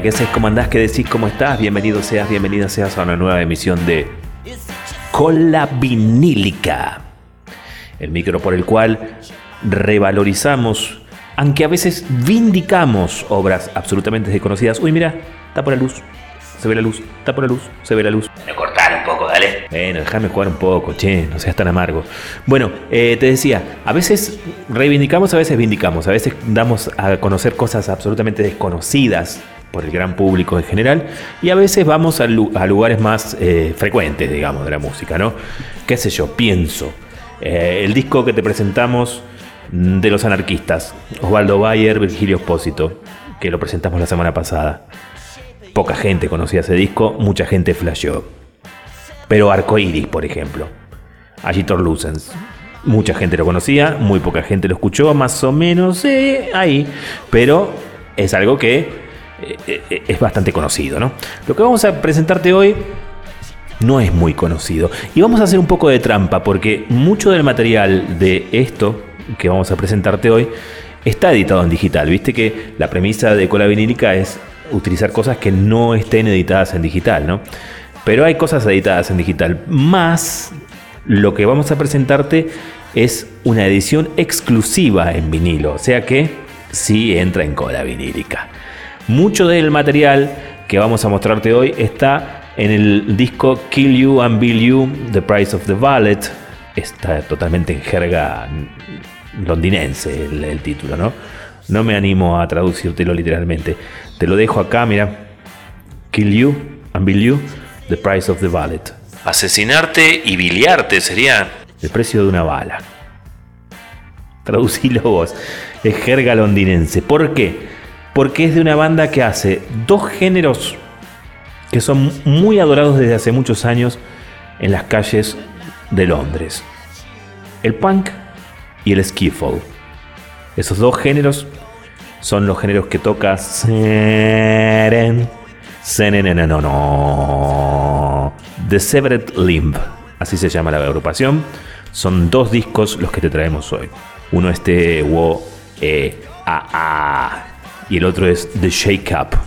Hola, ¿qué haces? ¿Cómo andás? ¿Qué decís? ¿Cómo estás? Bienvenido seas, bienvenida seas a una nueva emisión de Cola Vinílica. El micro por el cual revalorizamos, aunque a veces vindicamos obras absolutamente desconocidas. Uy, mira, está por la luz. Se ve la luz, está por la luz, se ve la luz. Bueno, cortar un poco, dale. Bueno, déjame jugar un poco, che, no seas tan amargo. Bueno, eh, te decía, a veces reivindicamos, a veces vindicamos, a veces damos a conocer cosas absolutamente desconocidas por el gran público en general y a veces vamos a, lu- a lugares más eh, frecuentes, digamos, de la música, ¿no? ¿Qué sé yo? Pienso. Eh, el disco que te presentamos mm, de los anarquistas, Osvaldo Bayer, Virgilio Espósito, que lo presentamos la semana pasada. Poca gente conocía ese disco, mucha gente flasheó. Pero Arcoiris, por ejemplo. Agitor Lucens. Mucha gente lo conocía, muy poca gente lo escuchó, más o menos eh, ahí. Pero es algo que es bastante conocido, ¿no? Lo que vamos a presentarte hoy no es muy conocido. Y vamos a hacer un poco de trampa, porque mucho del material de esto que vamos a presentarte hoy está editado en digital. Viste que la premisa de Cola Vinílica es utilizar cosas que no estén editadas en digital, ¿no? Pero hay cosas editadas en digital. Más lo que vamos a presentarte es una edición exclusiva en vinilo. O sea que sí entra en Cola Vinílica. Mucho del material que vamos a mostrarte hoy está en el disco Kill You and Bill You, The Price of the Ballet. Está totalmente en jerga londinense el, el título, ¿no? No me animo a traducírtelo literalmente. Te lo dejo acá, mira. Kill You and Bill You, The Price of the Ballet. Asesinarte y biliarte sería. El precio de una bala. Traducilo vos. Es jerga londinense. ¿Por qué? Porque es de una banda que hace dos géneros que son muy adorados desde hace muchos años en las calles de Londres. El punk y el skiffle. Esos dos géneros son los géneros que toca Seren. Senenenenono. The Severed Limb. Así se llama la agrupación. Son dos discos los que te traemos hoy. Uno es de Wo E A A y el otro es The Shake Up.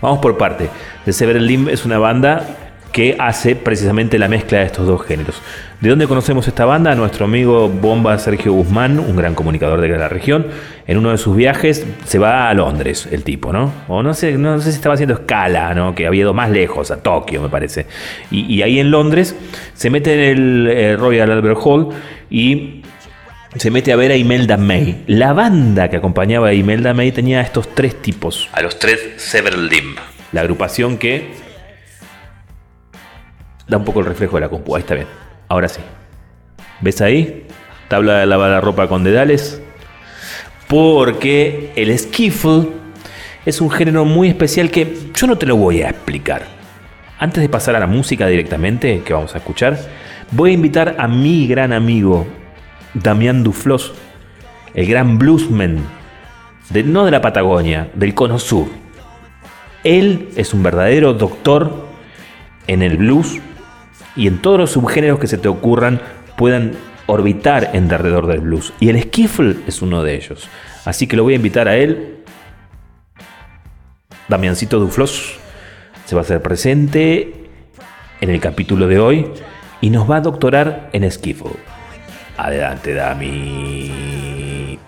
Vamos por parte. The Severed Limb es una banda que hace precisamente la mezcla de estos dos géneros. ¿De dónde conocemos esta banda? Nuestro amigo Bomba Sergio Guzmán, un gran comunicador de la región, en uno de sus viajes se va a Londres, el tipo, ¿no? O no sé, no sé si estaba haciendo escala, ¿no? Que había ido más lejos, a Tokio, me parece. Y, ahí en Londres se mete en el eh, Royal Albert Hall y se mete a ver a Imelda May. La banda que acompañaba a Imelda May tenía estos tres tipos. A los tres Severed Limb. La agrupación que da un poco el reflejo de la compu. Ahí está bien. Ahora sí. ¿Ves ahí? Tabla de lavar la ropa con dedales. Porque el skiffle es un género muy especial que yo no te lo voy a explicar. Antes de pasar a la música directamente que vamos a escuchar, voy a invitar a mi gran amigo Damián Duflos, el gran bluesman, de, no de la Patagonia, del Cono Sur. Él es un verdadero doctor en el blues y en todos los subgéneros que se te ocurran puedan orbitar en derredor del blues. Y el skiffle es uno de ellos. Así que lo voy a invitar a él. Damiancito Duflos se va a hacer presente en el capítulo de hoy y nos va a doctorar en skiffle. Adelante, Dami.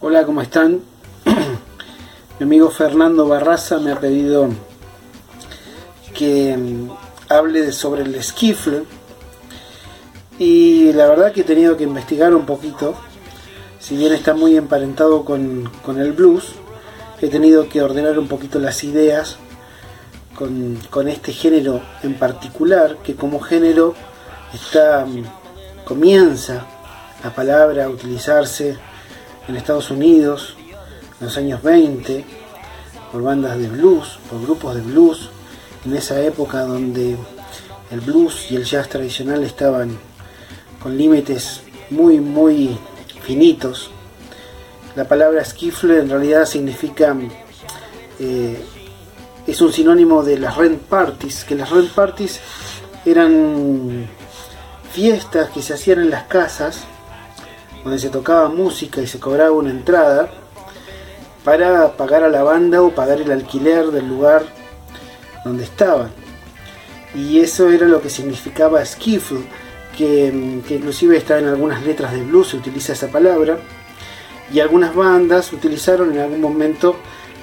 Hola, ¿cómo están? Mi amigo Fernando Barraza me ha pedido que mm, hable sobre el esquifle y la verdad que he tenido que investigar un poquito. Si bien está muy emparentado con, con el blues, he tenido que ordenar un poquito las ideas con, con este género en particular, que como género está mm, comienza la palabra a utilizarse en Estados Unidos en los años 20 por bandas de blues, por grupos de blues, en esa época donde el blues y el jazz tradicional estaban con límites muy muy finitos. La palabra skiffle en realidad significa eh, es un sinónimo de las rent parties, que las rent parties eran fiestas que se hacían en las casas, donde se tocaba música y se cobraba una entrada para pagar a la banda o pagar el alquiler del lugar donde estaban. Y eso era lo que significaba skiffle, que, inclusive está en algunas letras de blues, se utiliza esa palabra, y algunas bandas utilizaron en algún momento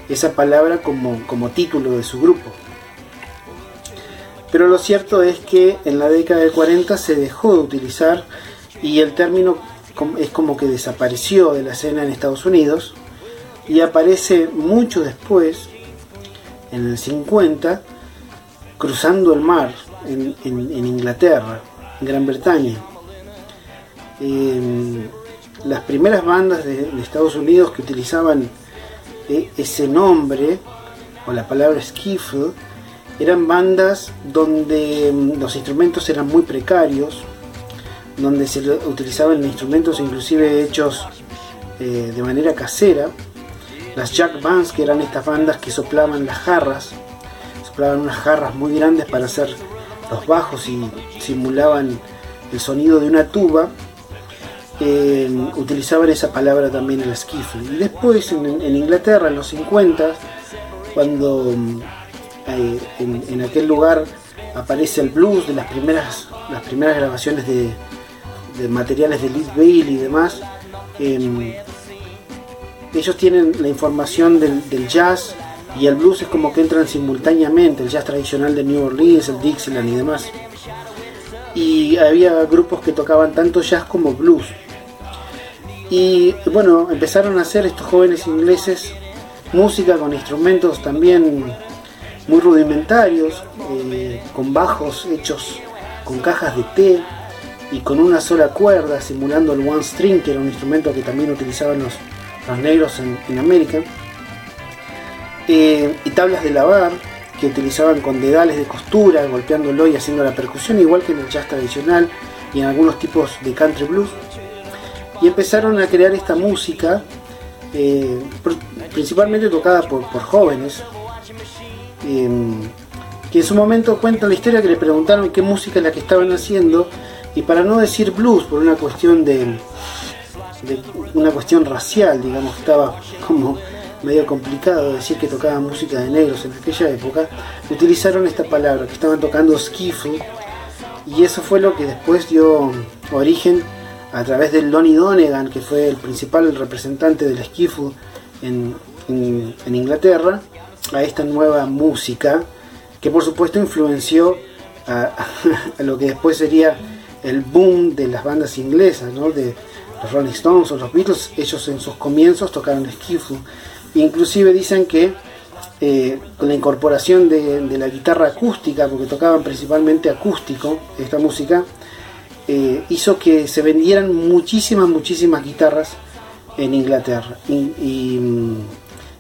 esa palabra como, como título de su grupo. Pero lo cierto es que en la década del 40 se dejó de utilizar y el término es como que desapareció de la escena en Estados Unidos y aparece mucho después, en el 50, cruzando el mar en, Inglaterra, Gran Bretaña. Em, las primeras bandas de, Estados Unidos que utilizaban eh, ese nombre o la palabra skiffle eran bandas donde em, los instrumentos eran muy precarios, donde se utilizaban instrumentos inclusive hechos eh, de manera casera. Las jack bands, que eran estas bandas que soplaban las jarras, soplaban unas jarras muy grandes para hacer los bajos y simulaban el sonido de una tuba, eh, utilizaban esa palabra también en la skiffle. Y después en, Inglaterra, en los 50, cuando eh, en, aquel lugar aparece el blues de las primeras, las primeras grabaciones de, materiales de Lead Bailey y demás, em, ellos tienen la información del, jazz y el blues es como que entran simultáneamente, el jazz tradicional de New Orleans, el Dixieland y demás. Y había grupos que tocaban tanto jazz como blues. Y bueno, empezaron a hacer estos jóvenes ingleses música con instrumentos también muy rudimentarios, eh, con bajos hechos con cajas de té y con una sola cuerda, simulando el one string, que era un instrumento que también utilizaban los, los negros en, América, eh, y tablas de lavar que utilizaban con dedales de costura, golpeándolo y haciendo la percusión, igual que en el jazz tradicional y en algunos tipos de country blues. Y empezaron a crear esta música, eh, principalmente tocada por, jóvenes, eh, que en su momento cuentan la historia que le preguntaron qué música es la que estaban haciendo, y para no decir blues, por una cuestión de, una cuestión racial, digamos, estaba como medio complicado decir que tocaban música de negros en aquella época, utilizaron esta palabra, que estaban tocando skiffle, y eso fue lo que después dio origen a través de Lonnie Donegan, que fue el principal representante del skiffle en, Inglaterra, a esta nueva música, que por supuesto influenció a, lo que después sería el boom de las bandas inglesas, ¿no? de, los Rolling Stones o los Beatles, ellos en sus comienzos tocaron skiffle. Inclusive dicen que eh, con la incorporación de, la guitarra acústica, porque tocaban principalmente acústico esta música, eh, hizo que se vendieran muchísimas, muchísimas guitarras en Inglaterra. Y,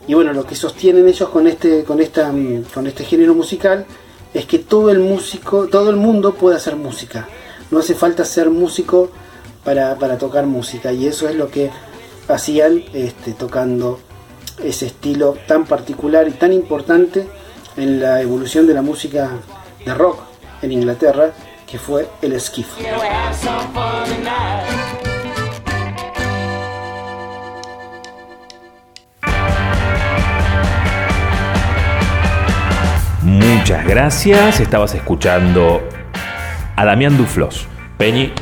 bueno, lo que sostienen ellos con este, con, esta, con este género musical es que todo el músico, todo el mundo puede hacer música. No hace falta ser músico para, tocar música y eso es lo que hacían este, tocando ese estilo tan particular y tan importante en la evolución de la música de rock en Inglaterra, que fue el skiff. Muchas gracias, estabas escuchando a Damián Duflos. Peñi,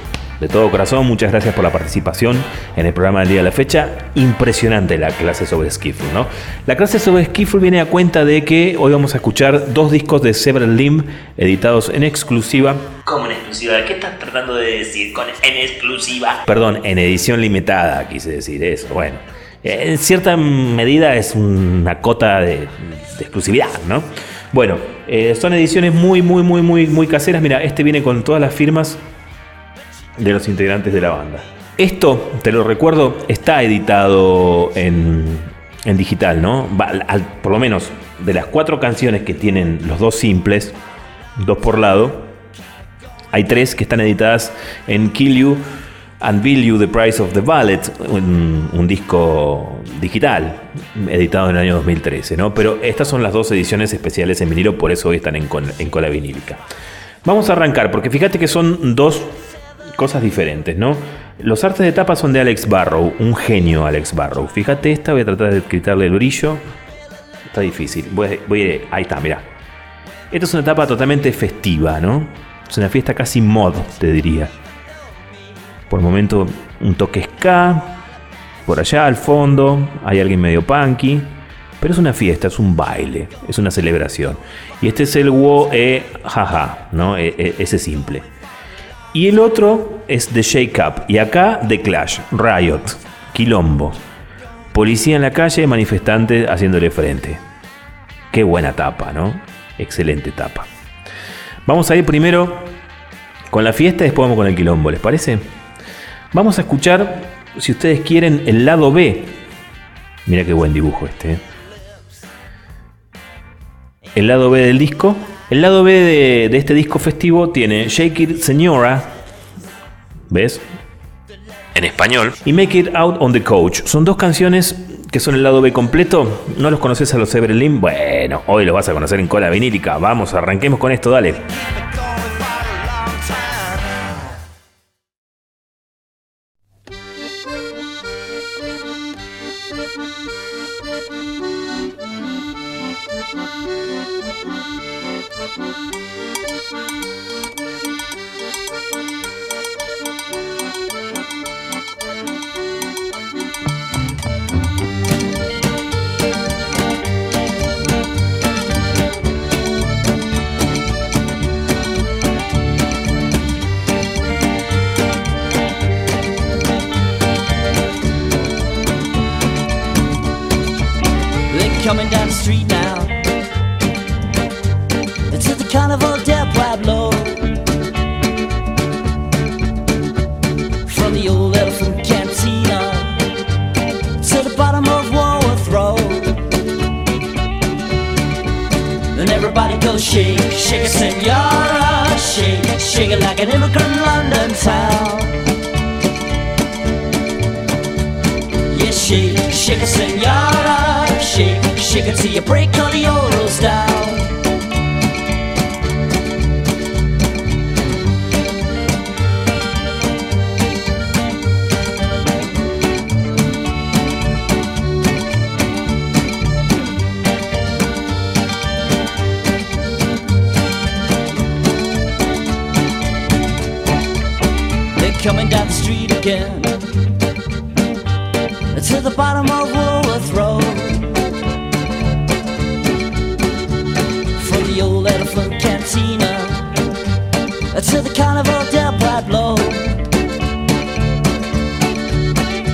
de todo corazón, muchas gracias por la participación en el programa del día de la fecha. Impresionante la clase sobre Skiffle, ¿no? La clase sobre Skiffle viene a cuenta de que hoy vamos a escuchar dos discos de Several Limb editados en exclusiva. ¿Cómo en exclusiva? ¿Qué estás tratando de decir con en exclusiva? Perdón, en edición limitada, quise decir eso. Bueno, en cierta medida es una cota de, exclusividad, ¿no? Bueno, eh, son ediciones muy, muy, muy, muy, muy caseras. Mira, este viene con todas las firmas de los integrantes de la banda. Esto, te lo recuerdo, está editado en, digital, ¿no? por lo menos de las cuatro canciones que tienen los dos simples, dos por lado, hay tres que están editadas en Kill You Unveil You the Price of the Ballet, un, un disco digital, editado en el año 2013, ¿no? Pero estas son las dos ediciones especiales en vinilo, por eso hoy están en, en cola vinílica. Vamos a arrancar, porque fíjate que son dos cosas diferentes, ¿no? Los artes de tapa son de Alex Barrow, un genio Alex Barrow. Fíjate esta, voy a tratar de quitarle el brillo. Está difícil. Voy, voy- ahí está, mirá. Esta es una etapa totalmente festiva, ¿no? Es una fiesta casi mod, te diría. Por el momento, un toque ska. Por allá al fondo, hay alguien medio punky. Pero es una fiesta, es un baile, es una celebración. Y este es el wo e jaja, ¿no? E- e- ese simple. Y el otro es The Shake Up. Y acá The Clash, Riot, Quilombo. Policía en la calle, manifestantes haciéndole frente. Qué buena tapa, ¿no? Excelente tapa. Vamos a ir primero con la fiesta y después vamos con el quilombo, ¿les parece? Vamos a escuchar, si ustedes quieren, el lado B. Mira qué buen dibujo este. ¿eh? El lado B del disco. El lado B de, este disco festivo tiene Shake It Señora. ¿Ves? En español. Y Make It Out on the Coach. Son dos canciones que son el lado B completo. ¿No los conoces a los Everlin? Bueno, hoy los vas a conocer en cola vinílica. Vamos, arranquemos con esto, dale. Bye. London town. Yeah, shake, shake it, senora, shake, shake it till you break all the oils down. Down the street again to the bottom of Woolworth Road. From the old elephant cantina to the Carnival del Pueblo.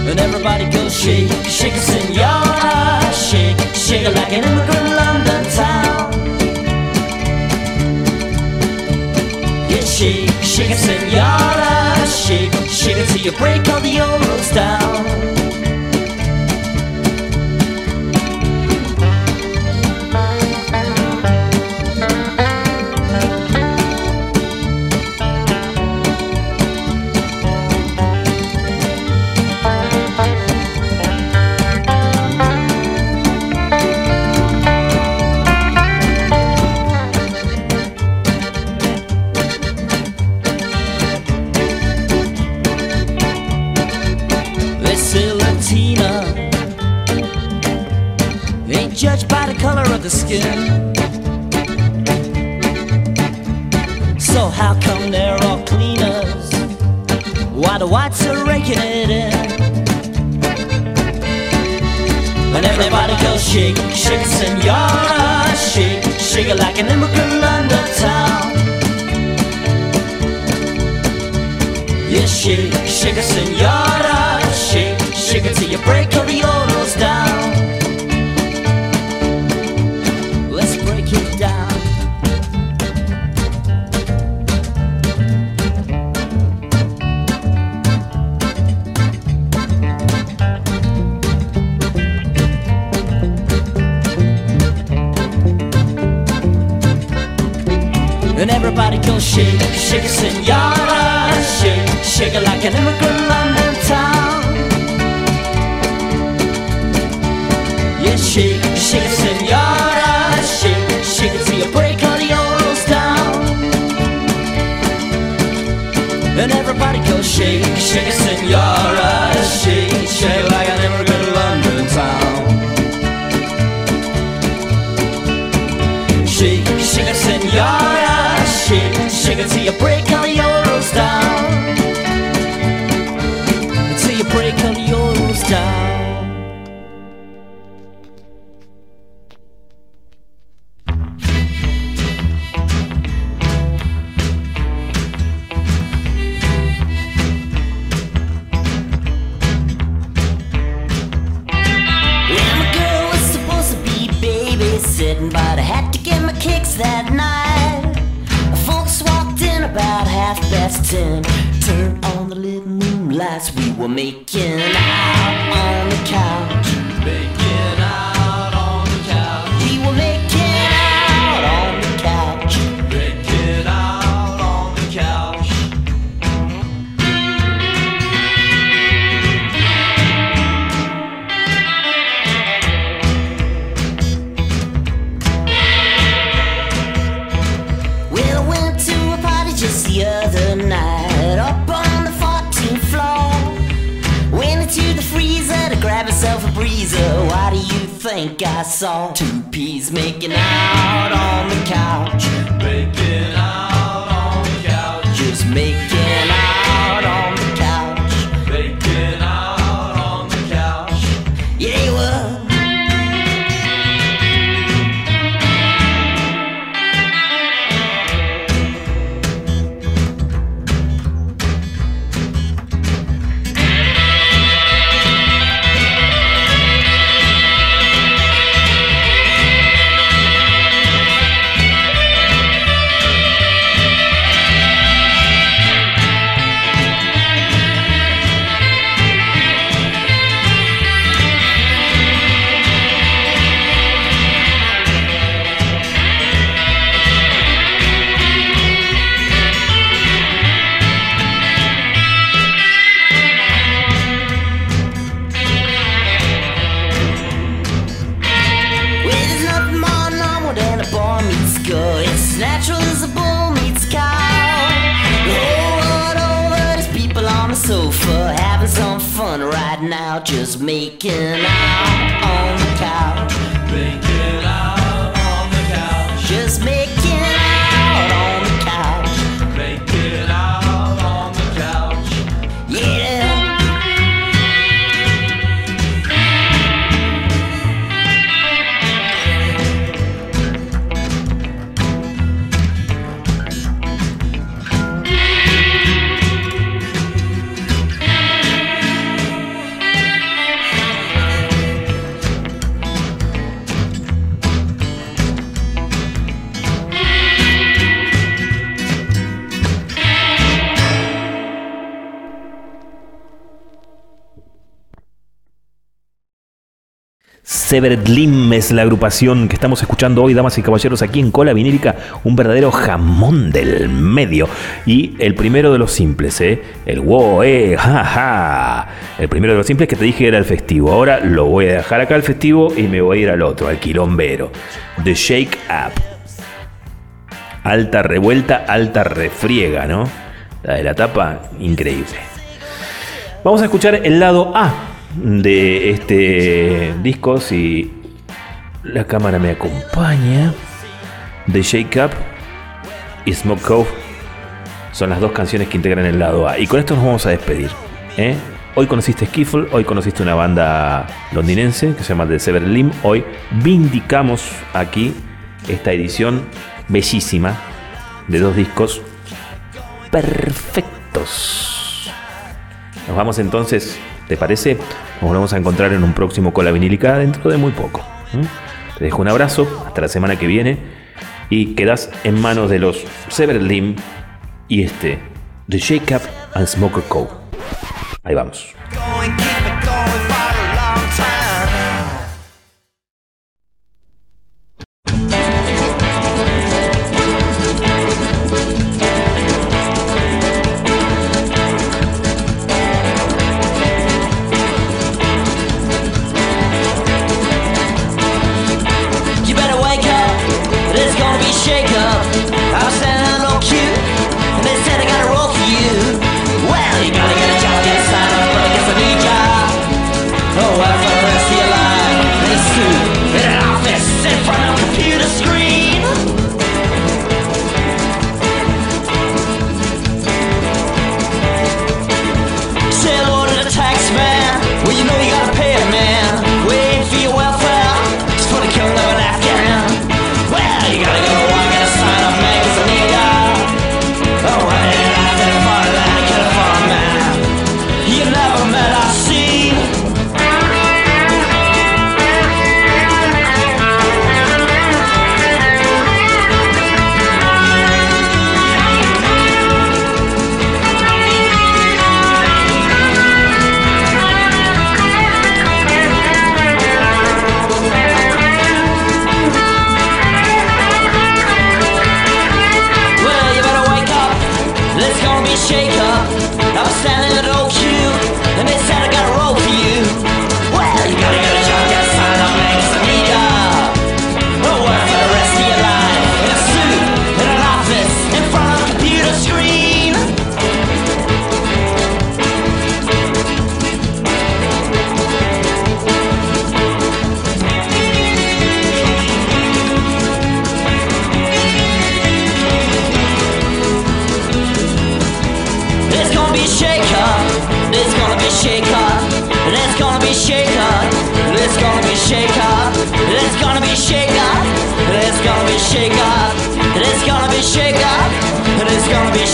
And everybody goes shake, shake it, senora, shake, shake it like an immigrant London town. Yeah, shake, shake senora, shake, shake it till you break all the old roads the skin. So how come they're all cleaners? Why the whites are raking it in? And everybody goes shake, shake senora, shake, shake it like an immigrant under town. Yeah, shake, shake it, senora, shake, shake it till you break all the And everybody goes shake, shake it, senora, shake, shake it like an immigrant London town. Yeah, shake, shake it, senora. Shake, shake it till you break all the euros down. And everybody go shake, shake it, senora. Euros half past ten. Turn on the living room lights. We were making out on the couch. A. Why do you think I saw two peas making out on the couch? Making Severed Lim es la agrupación que estamos escuchando hoy, damas y caballeros, aquí en Cola Vinílica, un verdadero jamón del medio. Y el primero de los simples, ¿eh? El wow, eh, ja, ja. El primero de los simples que te dije era el festivo. Ahora lo voy a dejar acá el festivo y me voy a ir al otro, al quilombero. The Shake Up. Alta revuelta, alta refriega, ¿no? La de la tapa, increíble. Vamos a escuchar el lado A de este disco, si la cámara me acompaña. The Shake Up y Smoke Cove son las dos canciones que integran el lado A. Y con esto nos vamos a despedir. ¿eh? Hoy conociste Skiffle, hoy conociste una banda londinense que se llama The Sever Lim. Hoy vindicamos aquí esta edición bellísima de dos discos perfectos. Nos vamos entonces, ¿te parece? Nos volvemos a encontrar en un próximo Cola Vinílica dentro de muy poco. Te dejo un abrazo, hasta la semana que viene y quedas en manos de los Sever Lim y este, The Shake Up and Smoker Cove. Ahí vamos. me shake up. I'm standing at all.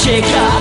shake up.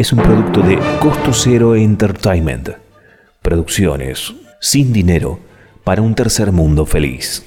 es un producto de Costo Cero Entertainment. Producciones sin dinero para un tercer mundo feliz.